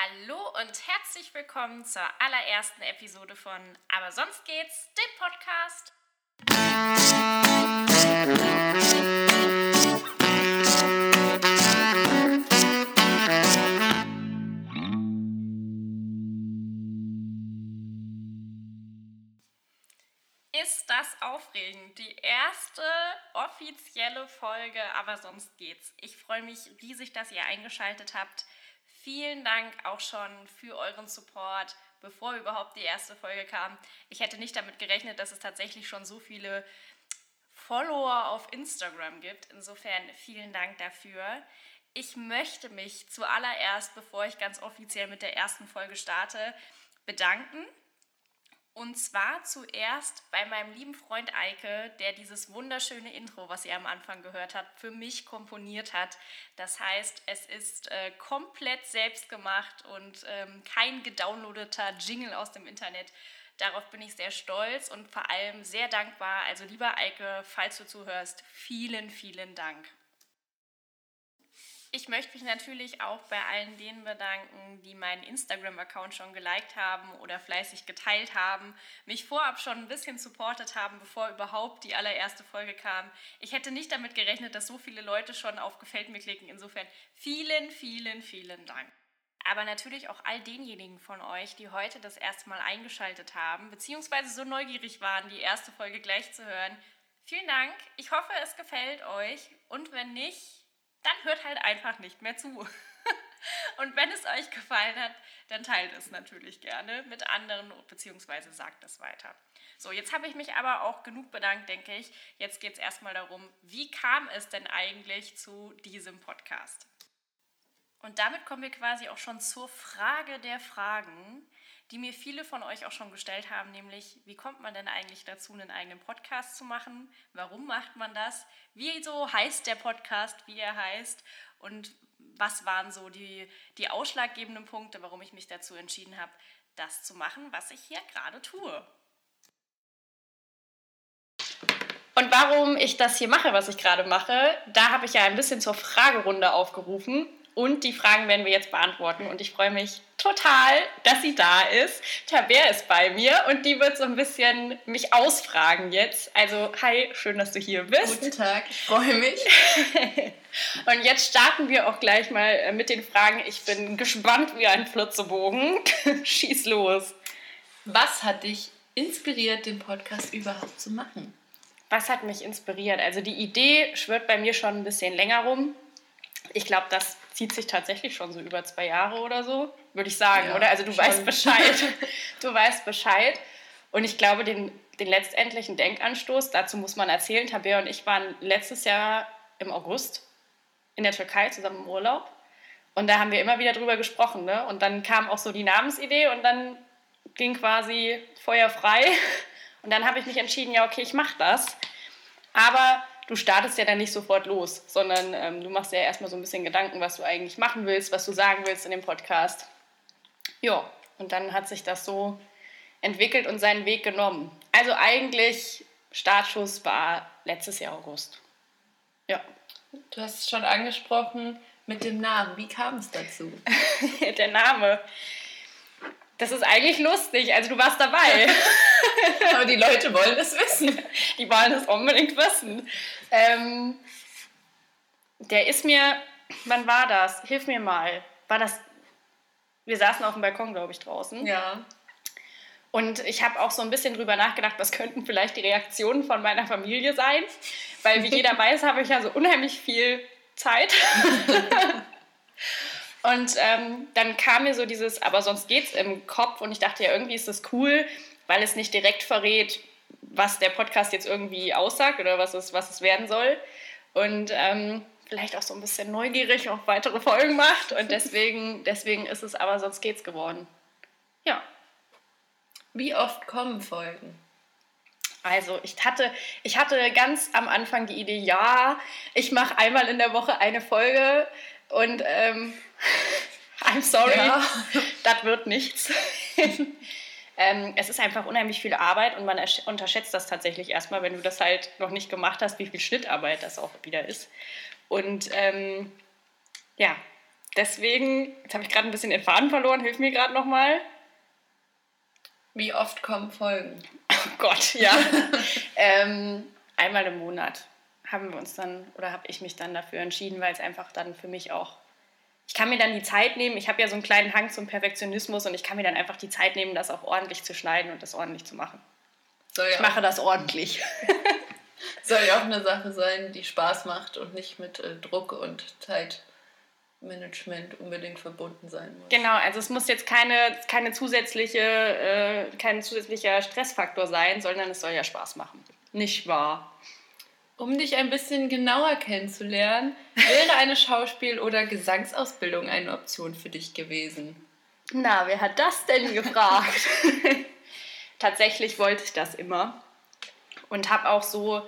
Hallo und herzlich willkommen zur allerersten Episode von Aber sonst geht's, dem Podcast. Ist das aufregend? Die erste offizielle Folge, aber sonst geht's. Ich freue mich riesig, dass ihr eingeschaltet habt. Vielen Dank auch schon für euren Support, bevor überhaupt die erste Folge kam. Ich hätte nicht damit gerechnet, dass es tatsächlich schon so viele Follower auf Instagram gibt. Insofern vielen Dank dafür. Ich möchte mich zuallererst, bevor ich ganz offiziell mit der ersten Folge starte, bedanken und zwar zuerst bei meinem lieben Freund Eike, der dieses wunderschöne Intro, was ihr am Anfang gehört habt, für mich komponiert hat. Das heißt, es ist äh, komplett selbst gemacht und ähm, kein gedownloadeter Jingle aus dem Internet. Darauf bin ich sehr stolz und vor allem sehr dankbar. Also lieber Eike, falls du zuhörst, vielen, vielen Dank. Ich möchte mich natürlich auch bei allen denen bedanken, die meinen Instagram-Account schon geliked haben oder fleißig geteilt haben, mich vorab schon ein bisschen supportet haben, bevor überhaupt die allererste Folge kam. Ich hätte nicht damit gerechnet, dass so viele Leute schon auf Gefällt mir klicken. Insofern vielen, vielen, vielen Dank. Aber natürlich auch all denjenigen von euch, die heute das erste Mal eingeschaltet haben, beziehungsweise so neugierig waren, die erste Folge gleich zu hören. Vielen Dank. Ich hoffe, es gefällt euch. Und wenn nicht, dann hört halt einfach nicht mehr zu. Und wenn es euch gefallen hat, dann teilt es natürlich gerne mit anderen beziehungsweise sagt es weiter. So, jetzt habe ich mich aber auch genug bedankt, denke ich. Jetzt geht es erstmal darum, wie kam es denn eigentlich zu diesem Podcast? Und damit kommen wir quasi auch schon zur Frage der Fragen, die mir viele von euch auch schon gestellt haben, nämlich wie kommt man denn eigentlich dazu, einen eigenen Podcast zu machen? Warum macht man das? Wieso heißt der Podcast, wie er heißt? Und was waren so die, die ausschlaggebenden Punkte, warum ich mich dazu entschieden habe, das zu machen, was ich hier gerade tue? Und warum ich das hier mache, was ich gerade mache, da habe ich ja ein bisschen zur Fragerunde aufgerufen. Und die Fragen werden wir jetzt beantworten. Und ich freue mich total, dass sie da ist. Taber ist bei mir und die wird so ein bisschen mich ausfragen jetzt. Also, hi, schön, dass du hier bist. Guten Tag, ich freue mich. und jetzt starten wir auch gleich mal äh, mit den Fragen. Ich bin gespannt wie ein Flitzebogen. Schieß los. Was hat dich inspiriert, den Podcast überhaupt zu machen? Was hat mich inspiriert? Also, die Idee schwirrt bei mir schon ein bisschen länger rum. Ich glaube, das zieht sich tatsächlich schon so über zwei Jahre oder so, würde ich sagen, ja, oder? Also du schon. weißt Bescheid. du weißt Bescheid. Und ich glaube, den, den letztendlichen Denkanstoß, dazu muss man erzählen, Tabea und ich waren letztes Jahr im August in der Türkei zusammen im Urlaub. Und da haben wir immer wieder drüber gesprochen. Ne? Und dann kam auch so die Namensidee und dann ging quasi Feuer frei. Und dann habe ich mich entschieden, ja, okay, ich mache das. Aber du startest ja dann nicht sofort los, sondern ähm, du machst ja erstmal so ein bisschen Gedanken, was du eigentlich machen willst, was du sagen willst in dem Podcast. Ja, und dann hat sich das so entwickelt und seinen Weg genommen. Also eigentlich Startschuss war letztes Jahr August. Ja. Du hast es schon angesprochen mit dem Namen. Wie kam es dazu? Der Name. Das ist eigentlich lustig. Also du warst dabei. Aber die Leute wollen es wissen. Die wollen es unbedingt wissen. Ähm, der ist mir, wann war das? Hilf mir mal. War das, wir saßen auf dem Balkon, glaube ich, draußen. Ja. Und ich habe auch so ein bisschen drüber nachgedacht, was könnten vielleicht die Reaktionen von meiner Familie sein. Weil wie jeder weiß, habe ich ja so unheimlich viel Zeit. Und ähm, dann kam mir so dieses, aber sonst geht's im Kopf und ich dachte ja, irgendwie ist das cool, weil es nicht direkt verrät, was der Podcast jetzt irgendwie aussagt oder was es, was es werden soll. Und ähm, vielleicht auch so ein bisschen neugierig auf weitere Folgen macht. Und deswegen, deswegen ist es aber sonst geht's geworden. Ja. Wie oft kommen Folgen? Also ich hatte, ich hatte ganz am Anfang die Idee, ja, ich mache einmal in der Woche eine Folge und ähm, I'm sorry, ja. das wird nichts. ähm, es ist einfach unheimlich viel Arbeit und man unterschätzt das tatsächlich erstmal, wenn du das halt noch nicht gemacht hast, wie viel Schnittarbeit das auch wieder ist. Und ähm, ja, deswegen, jetzt habe ich gerade ein bisschen den Faden verloren, hilf mir gerade nochmal. Wie oft kommen Folgen? Oh Gott, ja. ähm, einmal im Monat haben wir uns dann oder habe ich mich dann dafür entschieden, weil es einfach dann für mich auch ich kann mir dann die Zeit nehmen. Ich habe ja so einen kleinen Hang zum Perfektionismus und ich kann mir dann einfach die Zeit nehmen, das auch ordentlich zu schneiden und das ordentlich zu machen. Soll ich mache das ordentlich. Soll ja auch eine Sache sein, die Spaß macht und nicht mit äh, Druck und Zeitmanagement unbedingt verbunden sein muss. Genau, also es muss jetzt keine, keine zusätzliche, äh, kein zusätzlicher Stressfaktor sein, sondern es soll ja Spaß machen. Nicht wahr? Um dich ein bisschen genauer kennenzulernen, wäre eine Schauspiel- oder Gesangsausbildung eine Option für dich gewesen? Na, wer hat das denn gefragt? Tatsächlich wollte ich das immer und habe auch so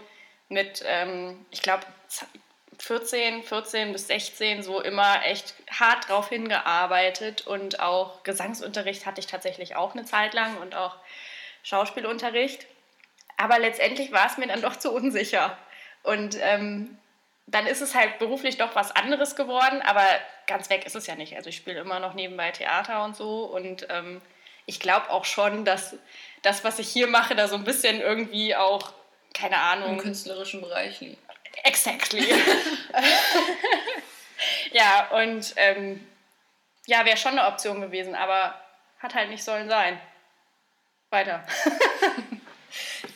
mit, ähm, ich glaube, 14, 14 bis 16 so immer echt hart drauf hingearbeitet und auch Gesangsunterricht hatte ich tatsächlich auch eine Zeit lang und auch Schauspielunterricht. Aber letztendlich war es mir dann doch zu unsicher. Und ähm, dann ist es halt beruflich doch was anderes geworden, aber ganz weg ist es ja nicht. Also ich spiele immer noch nebenbei Theater und so und ähm, ich glaube auch schon, dass das, was ich hier mache, da so ein bisschen irgendwie auch, keine Ahnung. Im künstlerischen Bereich liegt. Exactly. ja, und ähm, ja, wäre schon eine Option gewesen, aber hat halt nicht sollen sein. Weiter.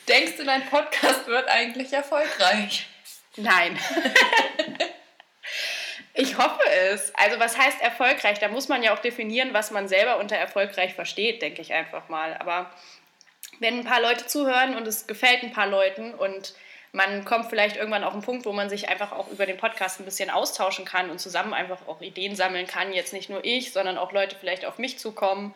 Denkst du, dein Podcast wird eigentlich erfolgreich? Nein. ich hoffe es. Also was heißt erfolgreich? Da muss man ja auch definieren, was man selber unter erfolgreich versteht, denke ich einfach mal. Aber wenn ein paar Leute zuhören und es gefällt ein paar Leuten und man kommt vielleicht irgendwann auf einen Punkt, wo man sich einfach auch über den Podcast ein bisschen austauschen kann und zusammen einfach auch Ideen sammeln kann. Jetzt nicht nur ich, sondern auch Leute vielleicht auf mich zukommen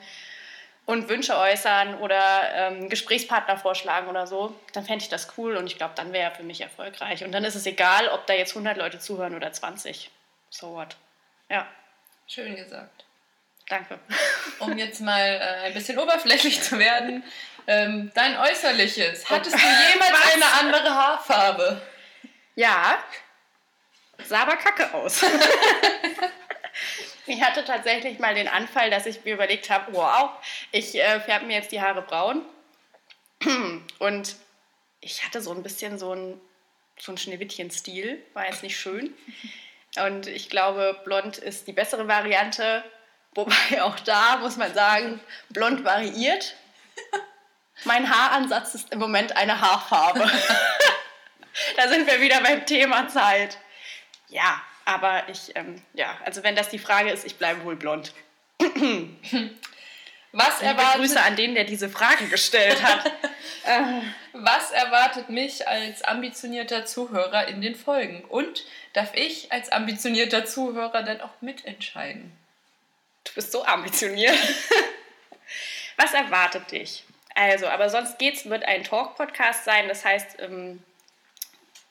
und Wünsche äußern oder ähm, Gesprächspartner vorschlagen oder so, dann fände ich das cool und ich glaube, dann wäre er für mich erfolgreich. Und dann ist es egal, ob da jetzt 100 Leute zuhören oder 20. So what. Ja. Schön gesagt. Danke. Um jetzt mal äh, ein bisschen oberflächlich zu werden, ähm, dein Äußerliches. Hattest du jemals eine andere Haarfarbe? Ja. Sah aber kacke aus. Ich hatte tatsächlich mal den Anfall, dass ich mir überlegt habe, wow, ich äh, färbe mir jetzt die Haare braun. Und ich hatte so ein bisschen so ein, so ein Schneewittchen-Stil, war jetzt nicht schön. Und ich glaube, blond ist die bessere Variante. Wobei auch da muss man sagen, blond variiert. Mein Haaransatz ist im Moment eine Haarfarbe. da sind wir wieder beim Thema Zeit. Ja, aber ich, ähm, ja, also wenn das die Frage ist, ich bleibe wohl blond. Was erwartet... Grüße an den, der diese Fragen gestellt hat. Was erwartet mich als ambitionierter Zuhörer in den Folgen? Und darf ich als ambitionierter Zuhörer dann auch mitentscheiden? Du bist so ambitioniert. Was erwartet dich? Also, aber sonst geht's, wird ein Talk-Podcast sein. Das heißt, ähm,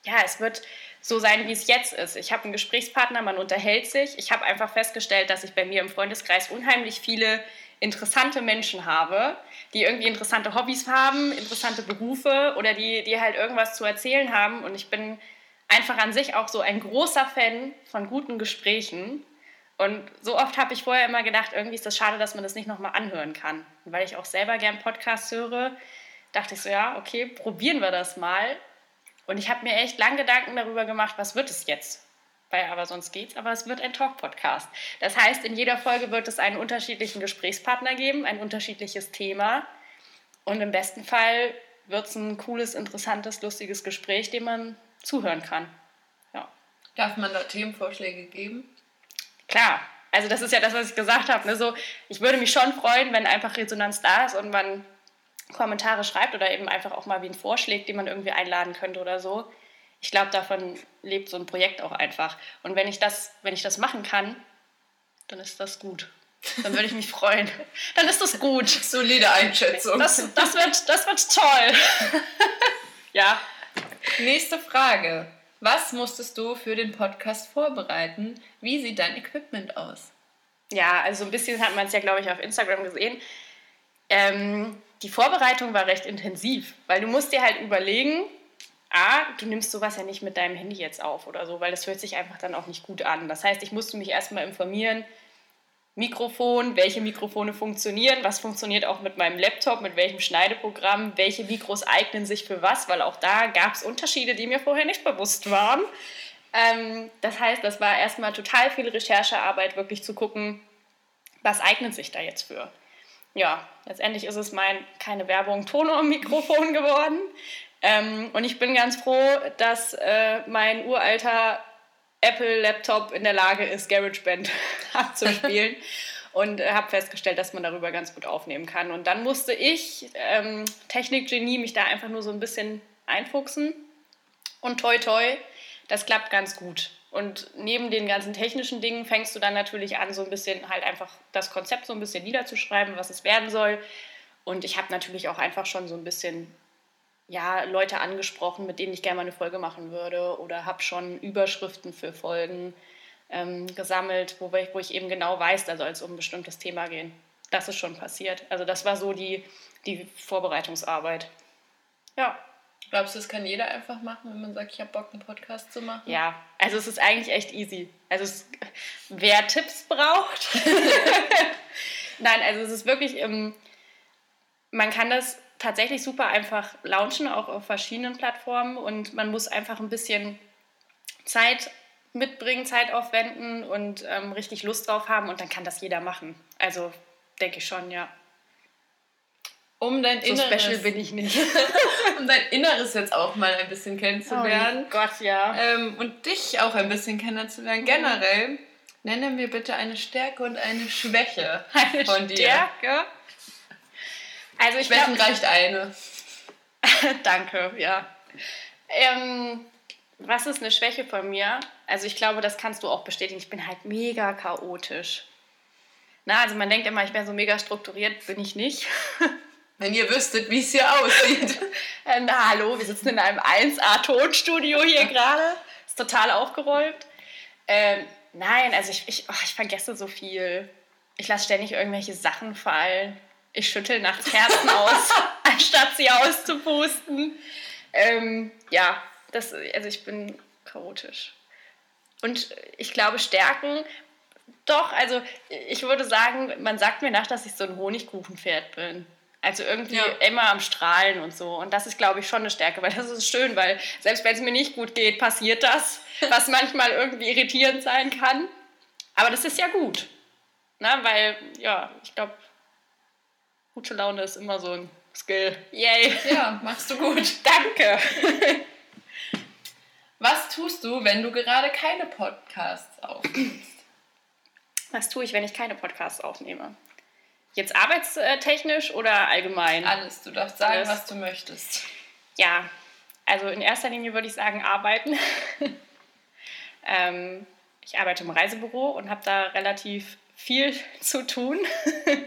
ja, es wird so sein, wie es jetzt ist. Ich habe einen Gesprächspartner, man unterhält sich. Ich habe einfach festgestellt, dass ich bei mir im Freundeskreis unheimlich viele interessante Menschen habe, die irgendwie interessante Hobbys haben, interessante Berufe oder die, die halt irgendwas zu erzählen haben. Und ich bin einfach an sich auch so ein großer Fan von guten Gesprächen. Und so oft habe ich vorher immer gedacht, irgendwie ist das schade, dass man das nicht nochmal anhören kann. Und weil ich auch selber gern Podcasts höre, dachte ich so, ja, okay, probieren wir das mal. Und ich habe mir echt lang Gedanken darüber gemacht, was wird es jetzt? Weil aber sonst geht's, aber es wird ein Talk-Podcast. Das heißt, in jeder Folge wird es einen unterschiedlichen Gesprächspartner geben, ein unterschiedliches Thema. Und im besten Fall wird es ein cooles, interessantes, lustiges Gespräch, dem man zuhören kann. Ja. Darf man da Themenvorschläge geben? Klar. Also das ist ja das, was ich gesagt habe. Ne? So, ich würde mich schon freuen, wenn einfach Resonanz da ist und man Kommentare schreibt oder eben einfach auch mal wie einen Vorschlag, den man irgendwie einladen könnte oder so. Ich glaube, davon lebt so ein Projekt auch einfach. Und wenn ich das, wenn ich das machen kann, dann ist das gut. Dann würde ich mich freuen. Dann ist das gut. Solide Einschätzung. Das, das, wird, das wird toll. ja. Nächste Frage. Was musstest du für den Podcast vorbereiten? Wie sieht dein Equipment aus? Ja, also ein bisschen hat man es ja, glaube ich, auf Instagram gesehen. Ähm, die Vorbereitung war recht intensiv, weil du musst dir halt überlegen, A, du nimmst sowas ja nicht mit deinem Handy jetzt auf oder so, weil das hört sich einfach dann auch nicht gut an. Das heißt, ich musste mich erstmal informieren, Mikrofon, welche Mikrofone funktionieren, was funktioniert auch mit meinem Laptop, mit welchem Schneideprogramm, welche Mikros eignen sich für was, weil auch da gab es Unterschiede, die mir vorher nicht bewusst waren. Ähm, das heißt, das war erstmal total viel Recherchearbeit, wirklich zu gucken, was eignet sich da jetzt für. Ja, letztendlich ist es mein, keine Werbung, Tono-Mikrofon geworden. Ähm, und ich bin ganz froh, dass äh, mein uralter Apple-Laptop in der Lage ist, GarageBand abzuspielen. und äh, habe festgestellt, dass man darüber ganz gut aufnehmen kann. Und dann musste ich, ähm, Technikgenie, mich da einfach nur so ein bisschen einfuchsen. Und toi toi, das klappt ganz gut. Und neben den ganzen technischen Dingen fängst du dann natürlich an, so ein bisschen halt einfach das Konzept so ein bisschen niederzuschreiben, was es werden soll. Und ich habe natürlich auch einfach schon so ein bisschen ja, Leute angesprochen, mit denen ich gerne mal eine Folge machen würde oder habe schon Überschriften für Folgen ähm, gesammelt, wo ich, wo ich eben genau weiß, da soll es um ein bestimmtes Thema gehen. Das ist schon passiert. Also das war so die, die Vorbereitungsarbeit. Ja. Glaubst du, das kann jeder einfach machen, wenn man sagt, ich habe Bock, einen Podcast zu machen? Ja, also es ist eigentlich echt easy. Also es, wer Tipps braucht. Nein, also es ist wirklich, ähm, man kann das tatsächlich super einfach launchen, auch auf verschiedenen Plattformen. Und man muss einfach ein bisschen Zeit mitbringen, Zeit aufwenden und ähm, richtig Lust drauf haben. Und dann kann das jeder machen. Also denke ich schon, ja. Um dein so Inneres. special bin ich nicht. um dein Inneres jetzt auch mal ein bisschen kennenzulernen. Oh Gott, ja. Ähm, und dich auch ein bisschen kennenzulernen. Generell, nenne mir bitte eine Stärke und eine Schwäche eine von dir. Stärke? Also ich Schwächen glaub, reicht eine. Danke, ja. Ähm, was ist eine Schwäche von mir? Also ich glaube, das kannst du auch bestätigen. Ich bin halt mega chaotisch. Na, also man denkt immer, ich wäre so mega strukturiert, bin ich nicht. Wenn ihr wüsstet, wie es hier aussieht. na, hallo, wir sitzen in einem 1A-Tonstudio hier gerade. Ist total aufgeräumt. Ähm, nein, also ich, ich, oh, ich vergesse so viel. Ich lasse ständig irgendwelche Sachen fallen. Ich schüttel nachts Kerzen aus, anstatt sie auszupusten. Ähm, ja, das, also ich bin chaotisch. Und ich glaube, Stärken, doch, also ich würde sagen, man sagt mir nach, dass ich so ein Honigkuchenpferd bin. Also irgendwie ja. immer am Strahlen und so. Und das ist, glaube ich, schon eine Stärke, weil das ist schön, weil selbst wenn es mir nicht gut geht, passiert das, was manchmal irgendwie irritierend sein kann. Aber das ist ja gut. Na, weil, ja, ich glaube, Gute Laune ist immer so ein Skill. Yay. Ja, machst du gut. Danke. Was tust du, wenn du gerade keine Podcasts aufnimmst? Was tue ich, wenn ich keine Podcasts aufnehme? Jetzt arbeitstechnisch oder allgemein? Alles. Du darfst sagen, Alles. was du möchtest. Ja, also in erster Linie würde ich sagen, arbeiten. ähm, ich arbeite im Reisebüro und habe da relativ viel zu tun.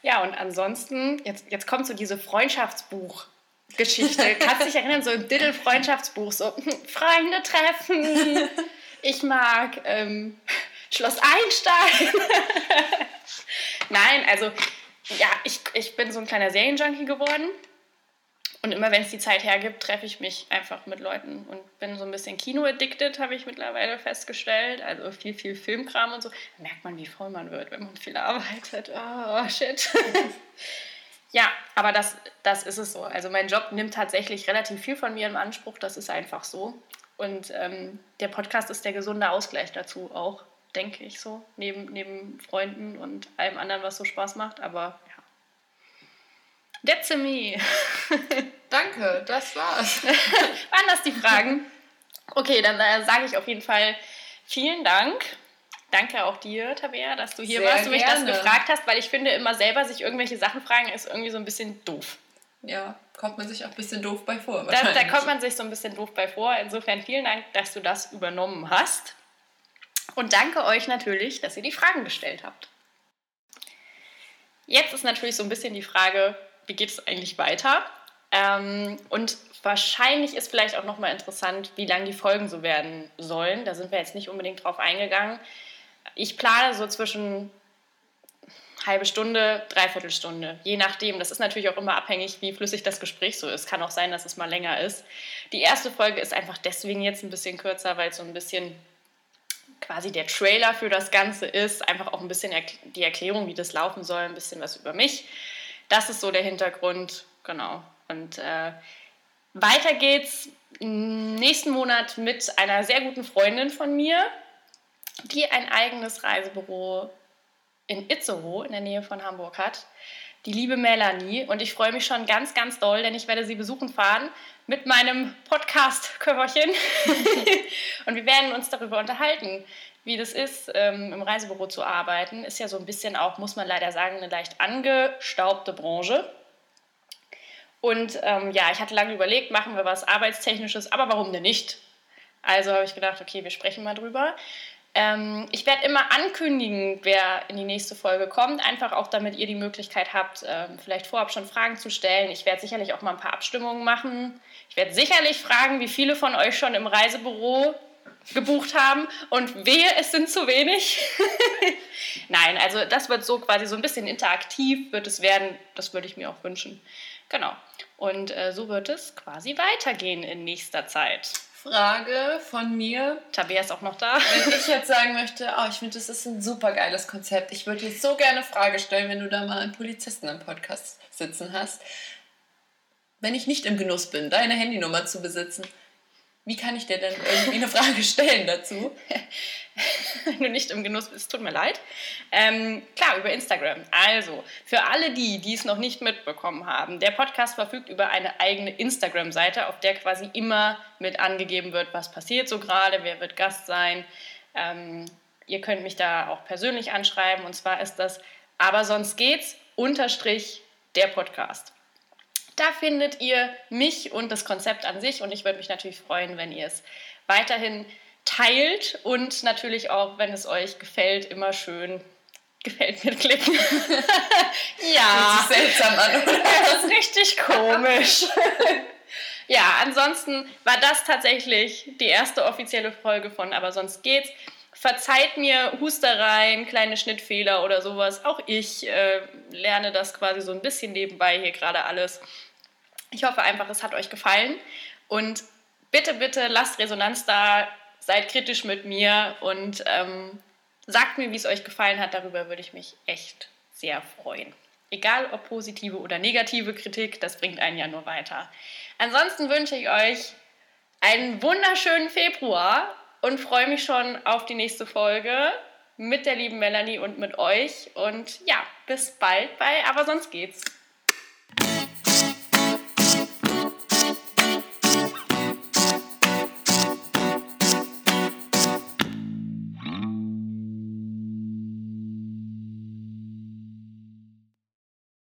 Ja, und ansonsten, jetzt, jetzt kommt so diese Freundschaftsbuch-Geschichte. Kannst du dich erinnern, so im Diddle-Freundschaftsbuch, so Freunde treffen, ich mag ähm, Schloss Einstein. Nein, also ja, ich, ich bin so ein kleiner Serienjunkie geworden. Und immer wenn es die Zeit hergibt, treffe ich mich einfach mit Leuten und bin so ein bisschen Kino-addicted, habe ich mittlerweile festgestellt. Also viel, viel Filmkram und so. Da merkt man, wie voll man wird, wenn man viel arbeitet. Oh, shit. ja, aber das, das ist es so. Also mein Job nimmt tatsächlich relativ viel von mir in Anspruch. Das ist einfach so. Und ähm, der Podcast ist der gesunde Ausgleich dazu auch, denke ich so. Neben, neben Freunden und allem anderen, was so Spaß macht. Aber That's me. Danke, das war's. Waren das die Fragen? Okay, dann äh, sage ich auf jeden Fall vielen Dank. Danke auch dir, Tabea, dass du hier Sehr warst und mich das gefragt hast, weil ich finde, immer selber sich irgendwelche Sachen fragen, ist irgendwie so ein bisschen doof. Ja, kommt man sich auch ein bisschen doof bei vor. Da, da kommt man sich so ein bisschen doof bei vor. Insofern vielen Dank, dass du das übernommen hast. Und danke euch natürlich, dass ihr die Fragen gestellt habt. Jetzt ist natürlich so ein bisschen die Frage, wie geht es eigentlich weiter? Ähm, und wahrscheinlich ist vielleicht auch nochmal interessant, wie lang die Folgen so werden sollen. Da sind wir jetzt nicht unbedingt drauf eingegangen. Ich plane so zwischen halbe Stunde, dreiviertel Stunde, je nachdem. Das ist natürlich auch immer abhängig, wie flüssig das Gespräch so ist. Kann auch sein, dass es mal länger ist. Die erste Folge ist einfach deswegen jetzt ein bisschen kürzer, weil es so ein bisschen quasi der Trailer für das Ganze ist. Einfach auch ein bisschen die Erklärung, wie das laufen soll, ein bisschen was über mich. Das ist so der Hintergrund, genau. Und äh, weiter geht's nächsten Monat mit einer sehr guten Freundin von mir, die ein eigenes Reisebüro in Itzehoe in der Nähe von Hamburg hat. Die liebe Melanie. Und ich freue mich schon ganz, ganz doll, denn ich werde sie besuchen fahren mit meinem Podcast-Köfferchen. und wir werden uns darüber unterhalten, wie das ist, ähm, im Reisebüro zu arbeiten. Ist ja so ein bisschen auch, muss man leider sagen, eine leicht angestaubte Branche. Und ähm, ja, ich hatte lange überlegt, machen wir was Arbeitstechnisches, aber warum denn nicht? Also habe ich gedacht, okay, wir sprechen mal drüber. Ähm, ich werde immer ankündigen, wer in die nächste Folge kommt, einfach auch damit ihr die Möglichkeit habt, ähm, vielleicht vorab schon Fragen zu stellen. Ich werde sicherlich auch mal ein paar Abstimmungen machen. Ich werde sicherlich fragen, wie viele von euch schon im Reisebüro gebucht haben und wehe, es sind zu wenig. Nein, also das wird so quasi so ein bisschen interaktiv wird es werden. Das würde ich mir auch wünschen. Genau. Und äh, so wird es quasi weitergehen in nächster Zeit. Frage von mir. Tabea ist auch noch da. Wenn ich jetzt sagen möchte, oh, ich finde, das ist ein super geiles Konzept. Ich würde jetzt so gerne eine Frage stellen, wenn du da mal einen Polizisten im Podcast sitzen hast. Wenn ich nicht im Genuss bin, deine Handynummer zu besitzen, wie kann ich dir denn irgendwie eine Frage stellen dazu? Wenn du nicht im Genuss bist, tut mir leid. Ähm, klar, über Instagram. Also, für alle die, die es noch nicht mitbekommen haben, der Podcast verfügt über eine eigene Instagram-Seite, auf der quasi immer mit angegeben wird, was passiert so gerade, wer wird Gast sein. Ähm, ihr könnt mich da auch persönlich anschreiben und zwar ist das aber sonst geht's unterstrich der Podcast. Da findet ihr mich und das Konzept an sich und ich würde mich natürlich freuen, wenn ihr es weiterhin teilt und natürlich auch, wenn es euch gefällt, immer schön gefällt mir klicken. ja. Hört sich seltsam an? Das ist richtig komisch. ja, ansonsten war das tatsächlich die erste offizielle Folge von Aber sonst geht's. Verzeiht mir Hustereien, kleine Schnittfehler oder sowas. Auch ich äh, lerne das quasi so ein bisschen nebenbei hier gerade alles. Ich hoffe einfach, es hat euch gefallen. Und bitte, bitte lasst Resonanz da, seid kritisch mit mir und ähm, sagt mir, wie es euch gefallen hat. Darüber würde ich mich echt sehr freuen. Egal ob positive oder negative Kritik, das bringt einen ja nur weiter. Ansonsten wünsche ich euch einen wunderschönen Februar und freue mich schon auf die nächste Folge mit der lieben Melanie und mit euch. Und ja, bis bald bei Aber sonst geht's.